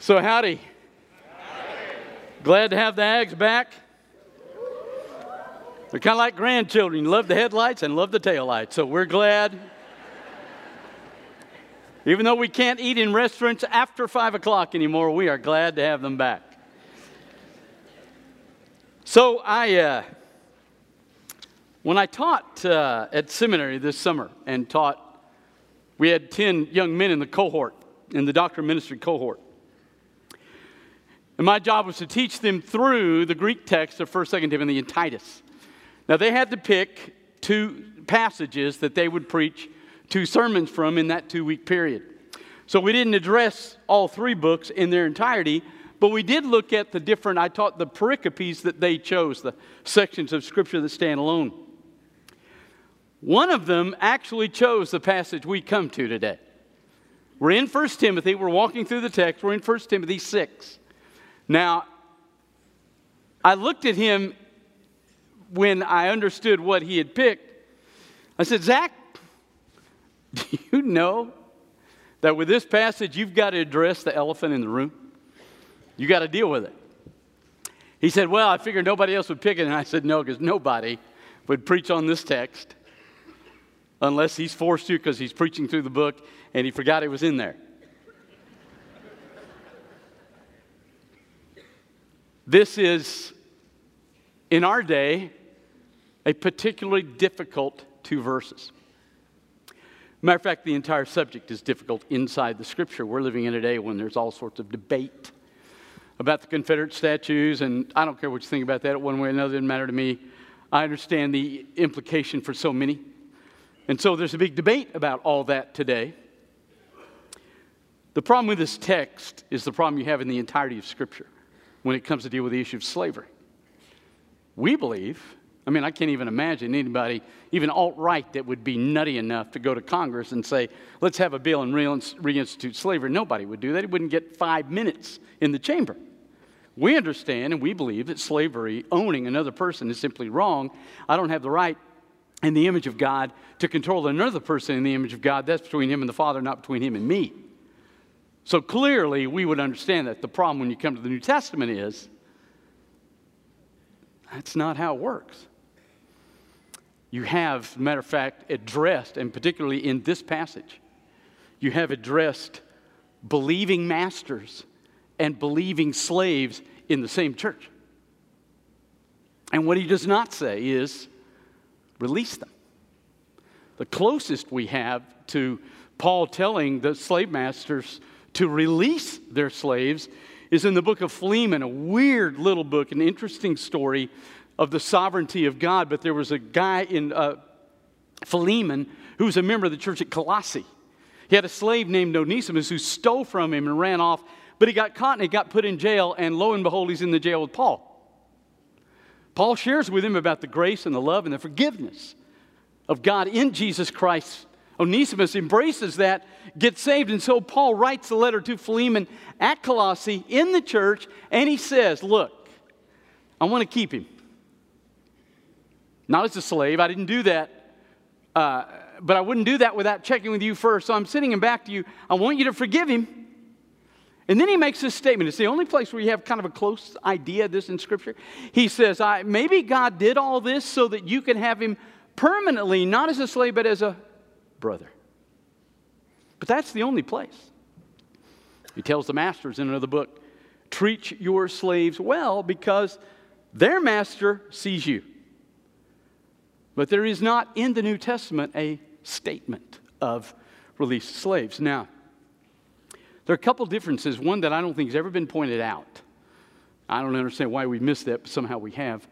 So, howdy. Glad to have the Ags back. They're kind of like grandchildren. You love the headlights and love the taillights. So, we're glad. Even though we can't eat in restaurants after 5 o'clock anymore, we are glad to have them back. So, I, uh, when I taught uh, at seminary this summer and taught, we had 10 young men in the cohort, in the doctor ministry cohort. And my job was to teach them through the Greek text of 1st, 2nd Timothy, and Titus. Now, they had to pick two passages that they would preach two sermons from in that two week period. So we didn't address all three books in their entirety, but we did look at the different, I taught the pericopes that they chose, the sections of Scripture that stand alone. One of them actually chose the passage we come to today. We're in 1 Timothy, we're walking through the text, we're in 1 Timothy 6. Now, I looked at him when I understood what he had picked. I said, Zach, do you know that with this passage, you've got to address the elephant in the room? You got to deal with it. He said, Well, I figured nobody else would pick it. And I said, No, because nobody would preach on this text unless he's forced to because he's preaching through the book and he forgot it was in there. This is, in our day, a particularly difficult two verses. Matter of fact, the entire subject is difficult inside the scripture. We're living in a day when there's all sorts of debate about the Confederate statues, and I don't care what you think about that one way or another, it doesn't matter to me. I understand the implication for so many. And so there's a big debate about all that today. The problem with this text is the problem you have in the entirety of Scripture when it comes to deal with the issue of slavery. We believe, I mean, I can't even imagine anybody, even alt right, that would be nutty enough to go to Congress and say, let's have a bill and reinstitute slavery. Nobody would do that. It wouldn't get five minutes in the chamber. We understand and we believe that slavery, owning another person, is simply wrong. I don't have the right in the image of God to control another person in the image of God. That's between him and the Father, not between him and me. So clearly, we would understand that. The problem when you come to the New Testament is that's not how it works. You have, matter of fact, addressed, and particularly in this passage, you have addressed believing masters and believing slaves in the same church. And what he does not say is release them. The closest we have to Paul telling the slave masters to release their slaves is in the book of Philemon, a weird little book, an interesting story of the sovereignty of God. But there was a guy in uh, Philemon who was a member of the church at Colossae. He had a slave named Onesimus who stole from him and ran off, but he got caught and he got put in jail, and lo and behold, he's in the jail with Paul. Paul shares with him about the grace and the love and the forgiveness of God in Jesus Christ Onesimus embraces that, gets saved. And so Paul writes a letter to Philemon at Colossae in the church, and he says, Look, I want to keep him. Not as a slave, I didn't do that. Uh, but I wouldn't do that without checking with you first. So I'm sending him back to you. I want you to forgive him. And then he makes this statement. It's the only place where you have kind of a close idea of this in Scripture. He says, I, Maybe God did all this so that you can have him permanently, not as a slave, but as a brother. But that's the only place. He tells the masters in another book treat your slaves well because their master sees you. But there is not in the New Testament a statement of released slaves. Now, there are a couple differences. One that I don't think has ever been pointed out. I don't understand why we missed that, but somehow we have.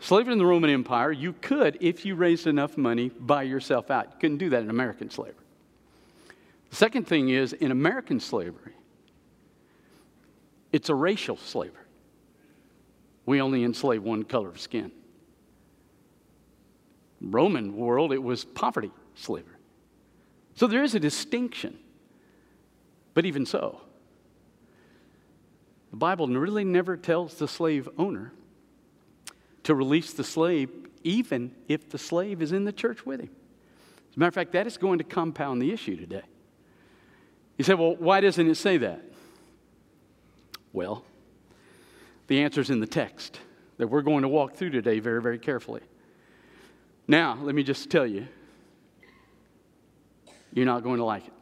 Slavery in the Roman Empire, you could, if you raised enough money, buy yourself out. You couldn't do that in American slavery. The second thing is, in American slavery, it's a racial slavery. We only enslave one color of skin. Roman world, it was poverty slavery. So there is a distinction. But even so, the Bible really never tells the slave owner to release the slave, even if the slave is in the church with him. As a matter of fact, that is going to compound the issue today. You say, well, why doesn't it say that? Well, the answer is in the text that we're going to walk through today very, very carefully. Now, let me just tell you, you're not going to like it.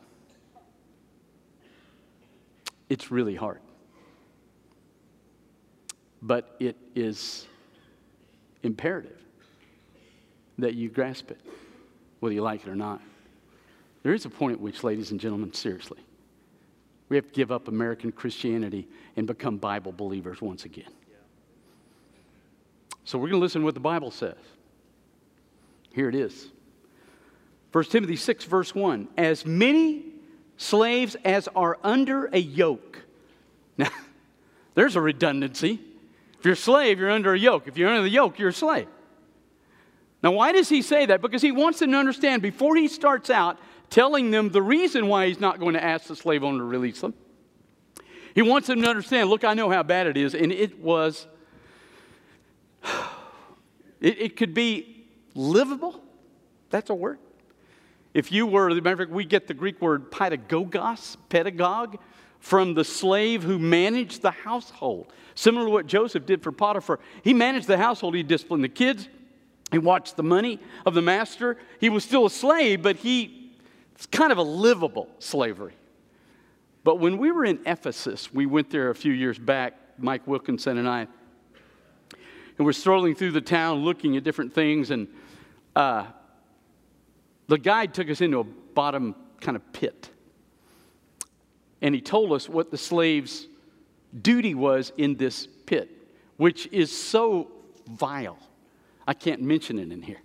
It's really hard. But it is imperative that you grasp it, whether you like it or not. There is a point at which, ladies and gentlemen, seriously, we have to give up American Christianity and become Bible believers once again. So we're going to listen to what the Bible says. Here it is. 1 Timothy 6, verse 1. As many slaves as are under a yoke. Now, there's a redundancy. If you're a slave, you're under a yoke. If you're under the yoke, you're a slave. Now, why does he say that? Because he wants them to understand before he starts out telling them the reason why he's not going to ask the slave owner to release them. He wants them to understand look, I know how bad it is. And it was, it, it could be livable. That's a word. If you were, the matter of fact, we get the Greek word pedagogos, pedagogue, from the slave who managed the household. Similar to what Joseph did for Potiphar. He managed the household, he disciplined the kids, he watched the money of the master. He was still a slave, but he it's kind of a livable slavery. But when we were in Ephesus, we went there a few years back, Mike Wilkinson and I, and we're strolling through the town looking at different things, and uh, the guide took us into a bottom kind of pit. And he told us what the slave's duty was in this pit, which is so vile. I can't mention it in here.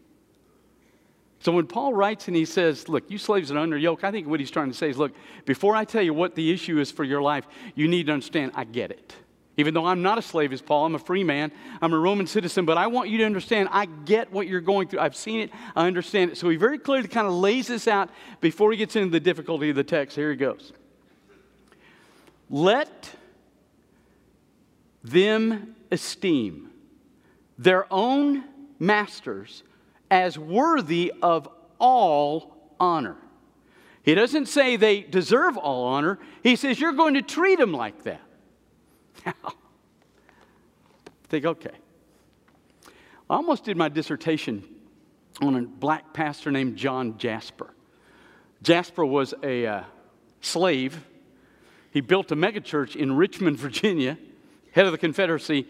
So when Paul writes and he says, Look, you slaves are under yoke, I think what he's trying to say is, Look, before I tell you what the issue is for your life, you need to understand I get it. Even though I'm not a slave as Paul, I'm a free man, I'm a Roman citizen, but I want you to understand I get what you're going through. I've seen it, I understand it. So he very clearly kind of lays this out before he gets into the difficulty of the text. Here he goes. Let them esteem their own masters as worthy of all honor. He doesn't say they deserve all honor. He says you're going to treat them like that. Now, think, okay. I almost did my dissertation on a black pastor named John Jasper. Jasper was a uh, slave. He built a megachurch in Richmond, Virginia, head of the Confederacy,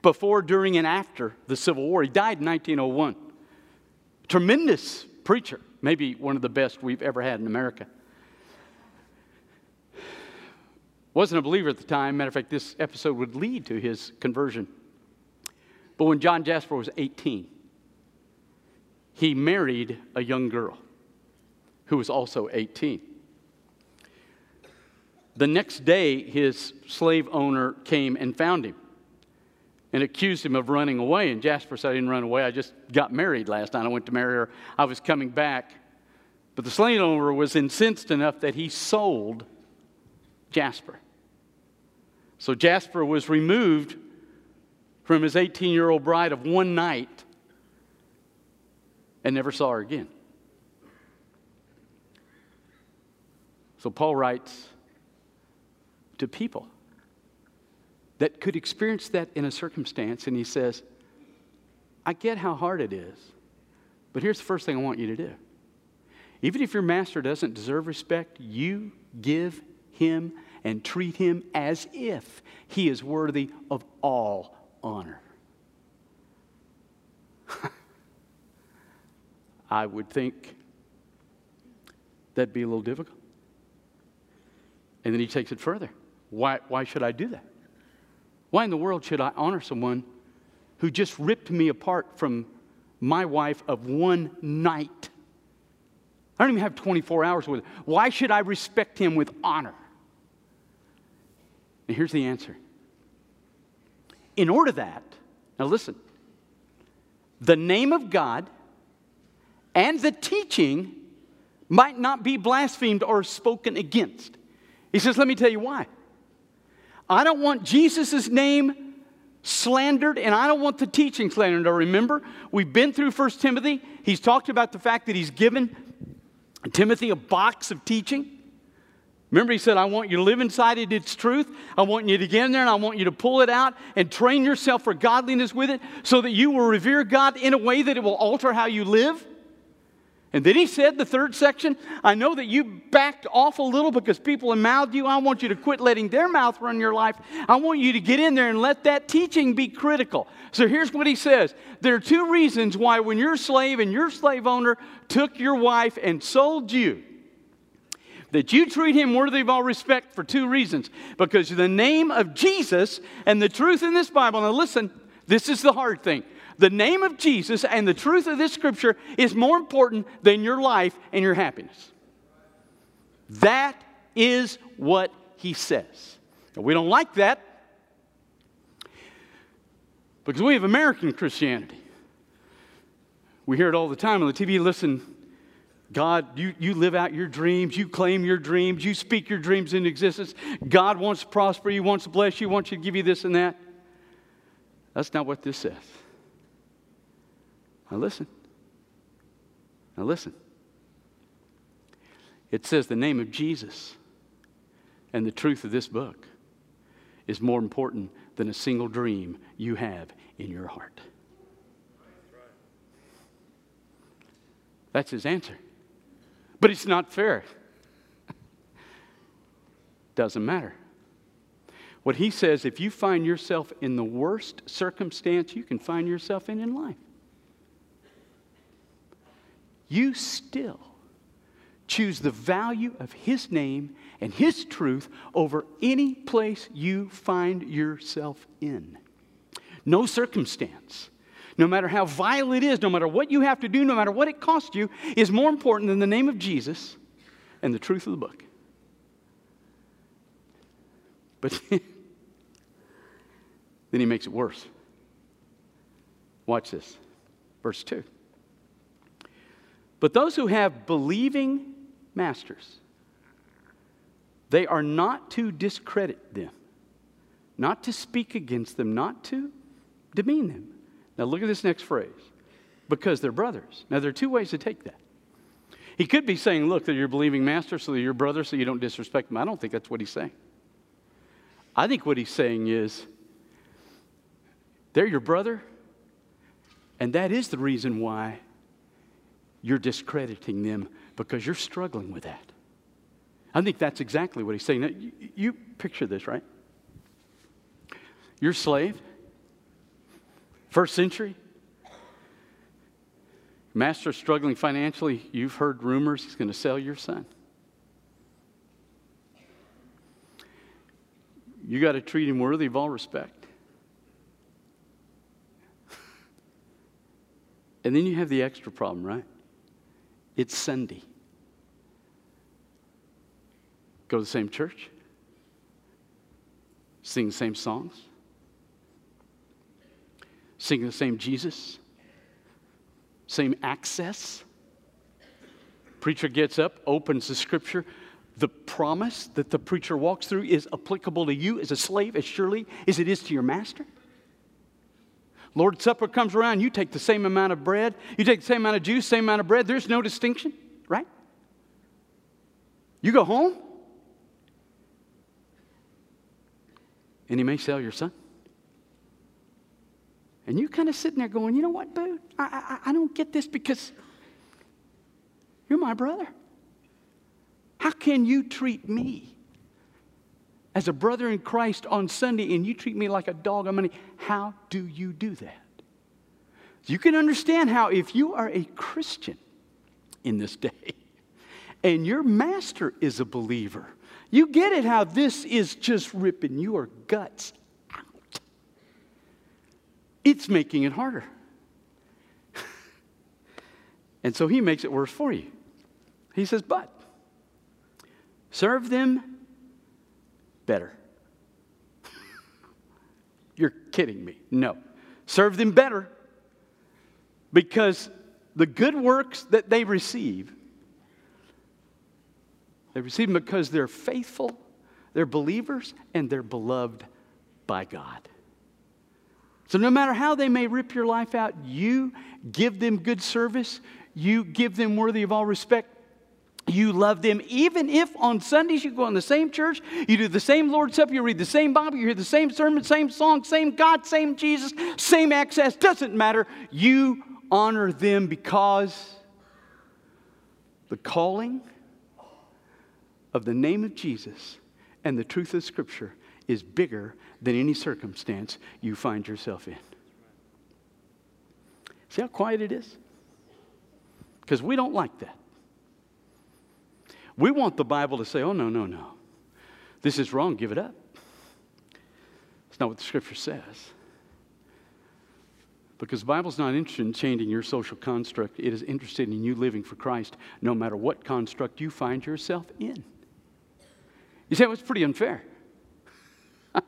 before, during, and after the Civil War. He died in 1901. Tremendous preacher, maybe one of the best we've ever had in America. Wasn't a believer at the time. Matter of fact, this episode would lead to his conversion. But when John Jasper was 18, he married a young girl who was also 18. The next day, his slave owner came and found him and accused him of running away. And Jasper said, I didn't run away. I just got married last night. I went to marry her. I was coming back. But the slave owner was incensed enough that he sold Jasper. So Jasper was removed from his 18 year old bride of one night and never saw her again. So Paul writes to people that could experience that in a circumstance, and he says, I get how hard it is, but here's the first thing I want you to do. Even if your master doesn't deserve respect, you give him and treat him as if he is worthy of all honor. I would think that'd be a little difficult. And then he takes it further. Why, why should I do that? Why in the world should I honor someone who just ripped me apart from my wife of one night? I don't even have 24 hours with her. Why should I respect him with honor? And here's the answer. In order that, now listen, the name of God and the teaching might not be blasphemed or spoken against. He says, let me tell you why. I don't want Jesus' name slandered, and I don't want the teaching slandered. Now, remember, we've been through 1 Timothy. He's talked about the fact that he's given Timothy a box of teaching. Remember, he said, I want you to live inside it, its truth. I want you to get in there and I want you to pull it out and train yourself for godliness with it so that you will revere God in a way that it will alter how you live. And then he said, the third section, I know that you backed off a little because people have mouthed you. I want you to quit letting their mouth run your life. I want you to get in there and let that teaching be critical. So here's what he says There are two reasons why, when your slave and your slave owner took your wife and sold you, that you treat him worthy of all respect for two reasons. Because the name of Jesus and the truth in this Bible, now listen, this is the hard thing. The name of Jesus and the truth of this scripture is more important than your life and your happiness. That is what he says. And we don't like that because we have American Christianity. We hear it all the time on the TV. Listen, God, you, you live out your dreams, you claim your dreams, you speak your dreams into existence. God wants to prosper you, wants to bless you, wants to give you this and that. That's not what this says. Now listen. Now listen. It says the name of Jesus and the truth of this book is more important than a single dream you have in your heart. That's his answer. But it's not fair. Doesn't matter. What he says, if you find yourself in the worst circumstance you can find yourself in in life, you still choose the value of his name and his truth over any place you find yourself in. No circumstance no matter how vile it is, no matter what you have to do, no matter what it costs you, is more important than the name of Jesus and the truth of the book. But then he makes it worse. Watch this. Verse 2. But those who have believing masters, they are not to discredit them, not to speak against them, not to demean them now, look at this next phrase because they're brothers. Now, there are two ways to take that. He could be saying, Look, that you're believing master, so that you're brother, so you don't disrespect them. I don't think that's what he's saying. I think what he's saying is, they're your brother, and that is the reason why you're discrediting them because you're struggling with that. I think that's exactly what he's saying. Now, you, you picture this, right? You're slave. First century, master struggling financially, you've heard rumors he's going to sell your son. You got to treat him worthy of all respect. And then you have the extra problem, right? It's Sunday. Go to the same church, sing the same songs singing the same Jesus, same access. Preacher gets up, opens the scripture. The promise that the preacher walks through is applicable to you as a slave as surely as it is to your master. Lord's Supper comes around, you take the same amount of bread, you take the same amount of juice, same amount of bread. There's no distinction, right? You go home, and he may sell your son. And you're kind of sitting there going, you know what, boo? I, I, I don't get this because you're my brother. How can you treat me as a brother in Christ on Sunday and you treat me like a dog on Monday? How do you do that? You can understand how, if you are a Christian in this day and your master is a believer, you get it how this is just ripping your guts out. it's making it harder. and so he makes it worse for you. He says, but serve them better. You're kidding me. No. Serve them better because the good works that they receive, they receive them because they're faithful, they're believers, and they're beloved by God. So, no matter how they may rip your life out, you give them good service, you give them worthy of all respect, you love them, even if on Sundays you go in the same church, you do the same Lord's Supper, you read the same Bible, you hear the same sermon, same song, same God, same Jesus, same access, doesn't matter. You honor them because the calling of the name of Jesus and the truth of Scripture is bigger than any circumstance you find yourself in. See how quiet it is? Because we don't like that. We want the Bible to say, oh, no, no, no. This is wrong, give it up. It's not what the scripture says. Because the Bible's not interested in changing your social construct, it is interested in you living for Christ no matter what construct you find yourself in. You say, well, it's pretty unfair.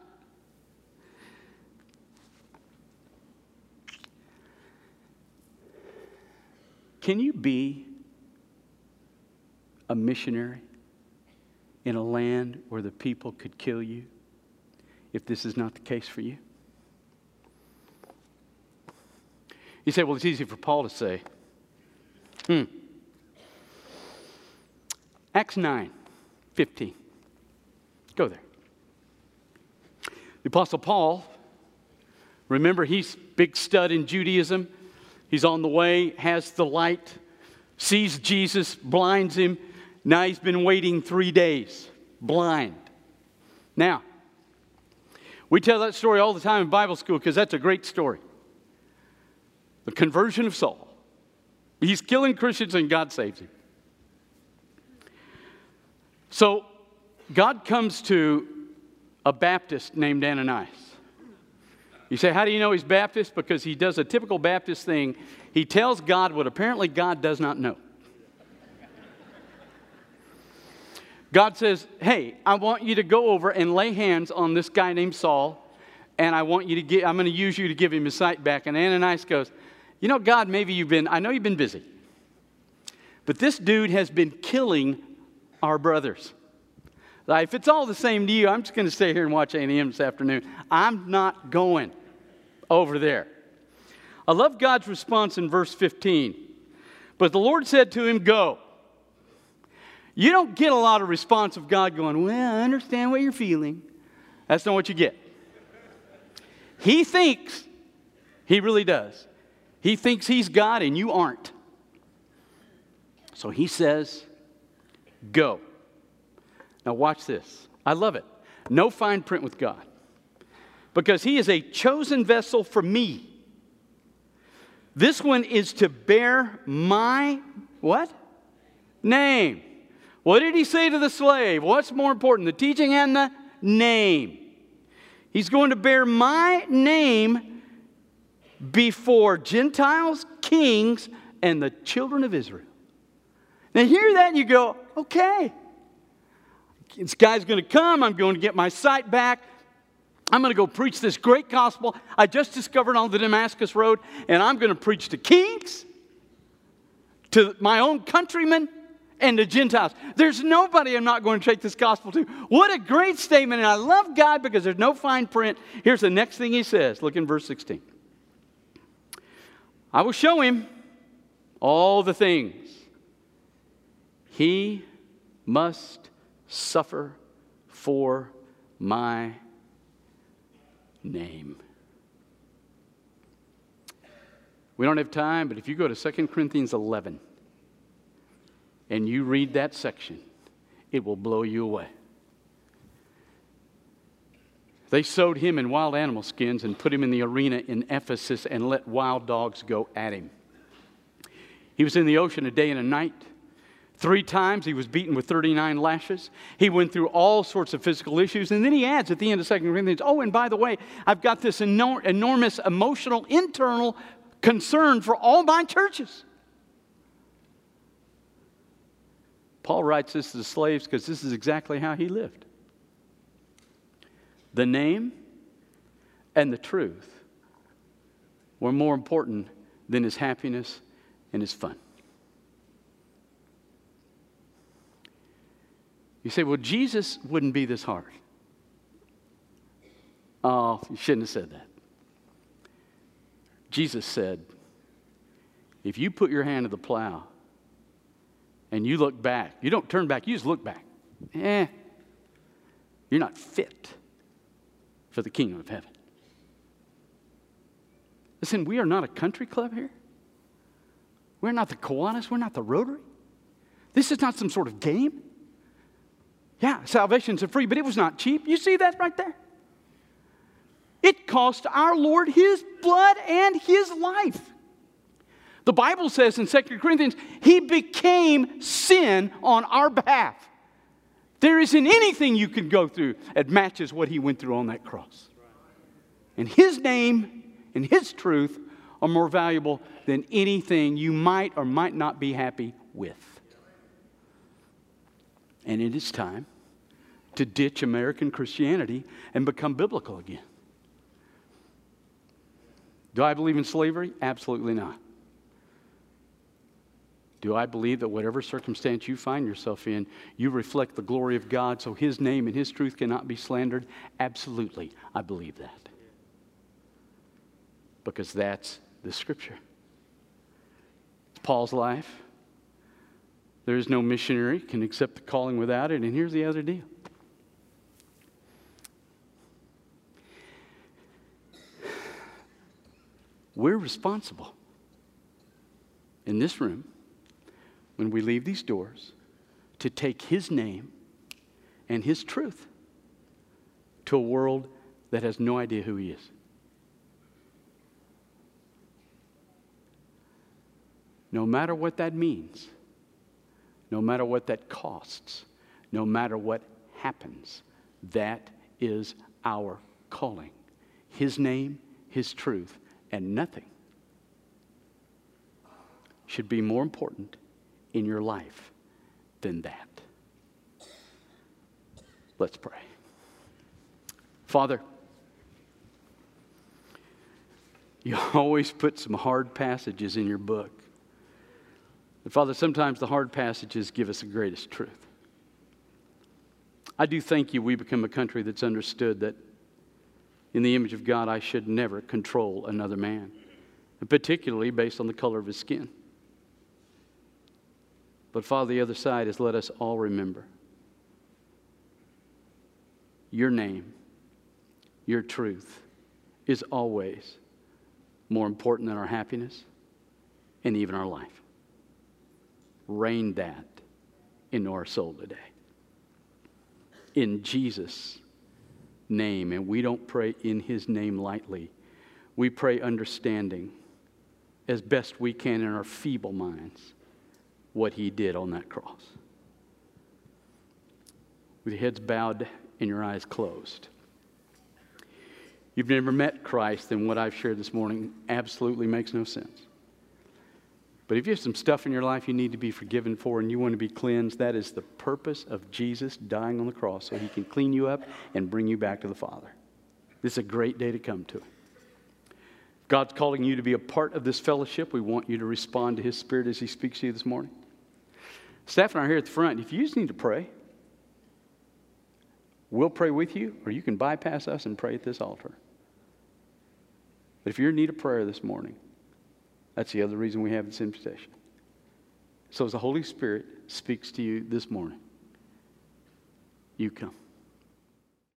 Can you be a missionary in a land where the people could kill you if this is not the case for you? You say, well, it's easy for Paul to say. Hmm. Acts 9 15. Go there. The Apostle Paul, remember, he's big stud in Judaism. He's on the way, has the light, sees Jesus, blinds him, now he's been waiting three days, blind. Now, we tell that story all the time in Bible school because that's a great story. The conversion of Saul. He's killing Christians and God saves him. So, God comes to a Baptist named Ananias. You say, How do you know he's Baptist? Because he does a typical Baptist thing. He tells God what apparently God does not know. God says, Hey, I want you to go over and lay hands on this guy named Saul, and I want you to get, I'm going to use you to give him his sight back. And Ananias goes, You know, God, maybe you've been, I know you've been busy, but this dude has been killing our brothers. Like, if it's all the same to you, I'm just going to stay here and watch A&M this afternoon. I'm not going over there. I love God's response in verse 15. But the Lord said to him, Go. You don't get a lot of response of God going, Well, I understand what you're feeling. That's not what you get. He thinks, he really does. He thinks he's God and you aren't. So he says, Go. Now, watch this. I love it. No fine print with God. Because he is a chosen vessel for me. This one is to bear my what? Name. What did he say to the slave? What's more important, the teaching and the name? He's going to bear my name before Gentiles, kings, and the children of Israel. Now, hear that and you go, okay. This guy's going to come. I'm going to get my sight back. I'm going to go preach this great gospel I just discovered on the Damascus Road, and I'm going to preach to kings, to my own countrymen, and the Gentiles. There's nobody I'm not going to take this gospel to. What a great statement. And I love God because there's no fine print. Here's the next thing he says. Look in verse 16. I will show him all the things he must suffer for my name. We don't have time, but if you go to 2 Corinthians 11, and you read that section, it will blow you away. They sewed him in wild animal skins and put him in the arena in Ephesus and let wild dogs go at him. He was in the ocean a day and a night. Three times he was beaten with 39 lashes. He went through all sorts of physical issues. And then he adds at the end of 2 Corinthians, oh, and by the way, I've got this enor- enormous emotional, internal concern for all my churches. Paul writes this to the slaves because this is exactly how he lived. The name and the truth were more important than his happiness and his fun. You say, well, Jesus wouldn't be this hard. Oh, you shouldn't have said that. Jesus said, if you put your hand to the plow and you look back, you don't turn back, you just look back. Eh, you're not fit for the kingdom of heaven. Listen, we are not a country club here. We're not the Kiwanis. We're not the Rotary. This is not some sort of game. Yeah, salvation's a free, but it was not cheap. You see that right there? It cost our Lord his blood and his life. The Bible says in 2 Corinthians, he became sin on our behalf. There isn't anything you can go through that matches what he went through on that cross. And his name and His truth are more valuable than anything you might or might not be happy with. And it is time to ditch American Christianity and become biblical again. Do I believe in slavery? Absolutely not. Do I believe that whatever circumstance you find yourself in, you reflect the glory of God so His name and His truth cannot be slandered? Absolutely, I believe that because that's the scripture. It's Paul's life. There is no missionary can accept the calling without it. And here's the other deal. We're responsible in this room when we leave these doors to take his name and his truth to a world that has no idea who he is. no matter what that means, no matter what that costs, no matter what happens, that is our calling. His name, His truth, and nothing should be more important in your life than that. Let's pray. Father, you always put some hard passages in your book. And Father, sometimes the hard passages give us the greatest truth. I do thank you we become a country that's understood that in the image of God, I should never control another man, and particularly based on the color of his skin. But Father, the other side is let us all remember your name, your truth is always more important than our happiness and even our life. Reign that into our soul today. In Jesus' name, and we don't pray in his name lightly, we pray understanding as best we can in our feeble minds what he did on that cross. With your heads bowed and your eyes closed. You've never met Christ, then what I've shared this morning absolutely makes no sense. But if you have some stuff in your life you need to be forgiven for and you want to be cleansed, that is the purpose of Jesus dying on the cross so he can clean you up and bring you back to the Father. This is a great day to come to. God's calling you to be a part of this fellowship. We want you to respond to his spirit as he speaks to you this morning. Staff and I are here at the front. If you just need to pray, we'll pray with you, or you can bypass us and pray at this altar. But if you're in need of prayer this morning, that's the other reason we have this invitation. So, as the Holy Spirit speaks to you this morning, you come.